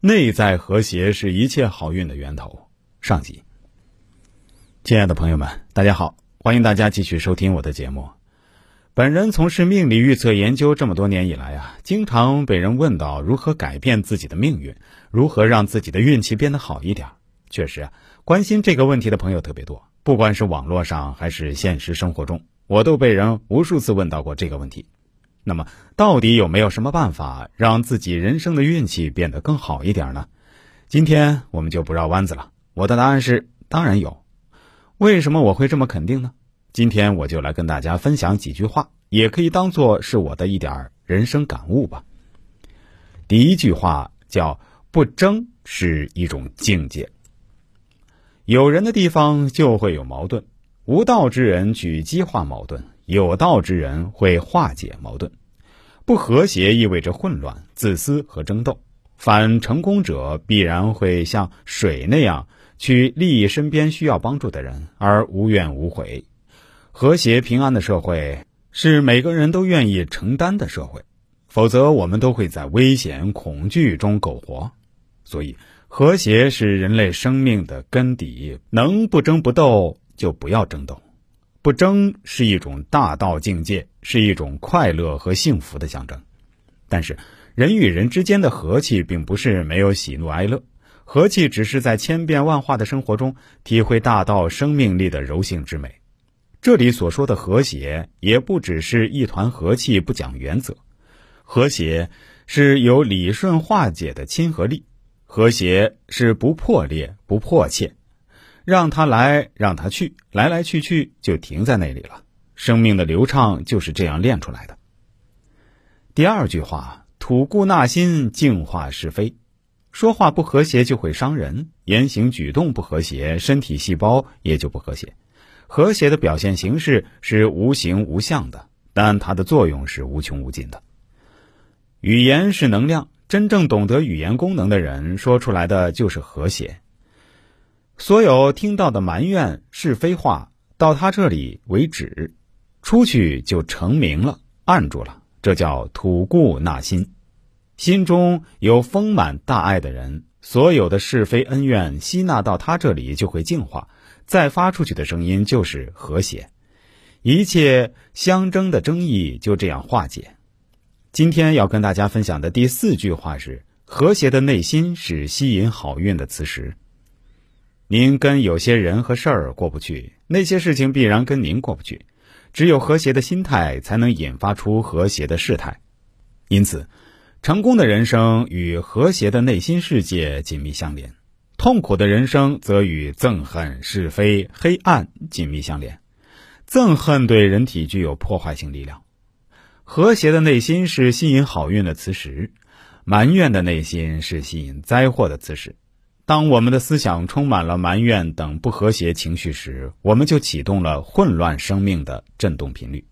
内在和谐是一切好运的源头。上集，亲爱的朋友们，大家好，欢迎大家继续收听我的节目。本人从事命理预测研究这么多年以来啊，经常被人问到如何改变自己的命运，如何让自己的运气变得好一点。确实啊，关心这个问题的朋友特别多，不管是网络上还是现实生活中，我都被人无数次问到过这个问题。那么，到底有没有什么办法让自己人生的运气变得更好一点呢？今天我们就不绕弯子了。我的答案是，当然有。为什么我会这么肯定呢？今天我就来跟大家分享几句话，也可以当做是我的一点人生感悟吧。第一句话叫“不争是一种境界”。有人的地方就会有矛盾，无道之人去激化矛盾，有道之人会化解矛盾。不和谐意味着混乱、自私和争斗。反成功者必然会像水那样去利益身边需要帮助的人，而无怨无悔。和谐平安的社会是每个人都愿意承担的社会，否则我们都会在危险、恐惧中苟活。所以，和谐是人类生命的根底。能不争不斗，就不要争斗。不争是一种大道境界，是一种快乐和幸福的象征。但是，人与人之间的和气并不是没有喜怒哀乐，和气只是在千变万化的生活中体会大道生命力的柔性之美。这里所说的和谐，也不只是一团和气不讲原则，和谐是有理顺化解的亲和力，和谐是不破裂不迫切。让他来，让他去，来来去去就停在那里了。生命的流畅就是这样练出来的。第二句话，吐故纳新，净化是非。说话不和谐就会伤人，言行举动不和谐，身体细胞也就不和谐。和谐的表现形式是无形无相的，但它的作用是无穷无尽的。语言是能量，真正懂得语言功能的人说出来的就是和谐。所有听到的埋怨是非话，到他这里为止，出去就成名了，按住了，这叫吐故纳新。心中有丰满大爱的人，所有的是非恩怨吸纳到他这里就会净化，再发出去的声音就是和谐，一切相争的争议就这样化解。今天要跟大家分享的第四句话是：和谐的内心是吸引好运的磁石。您跟有些人和事儿过不去，那些事情必然跟您过不去。只有和谐的心态，才能引发出和谐的事态。因此，成功的人生与和谐的内心世界紧密相连；痛苦的人生则与憎恨、是非、黑暗紧密相连。憎恨对人体具有破坏性力量，和谐的内心是吸引好运的磁石；埋怨的内心是吸引灾祸的磁石。当我们的思想充满了埋怨等不和谐情绪时，我们就启动了混乱生命的振动频率。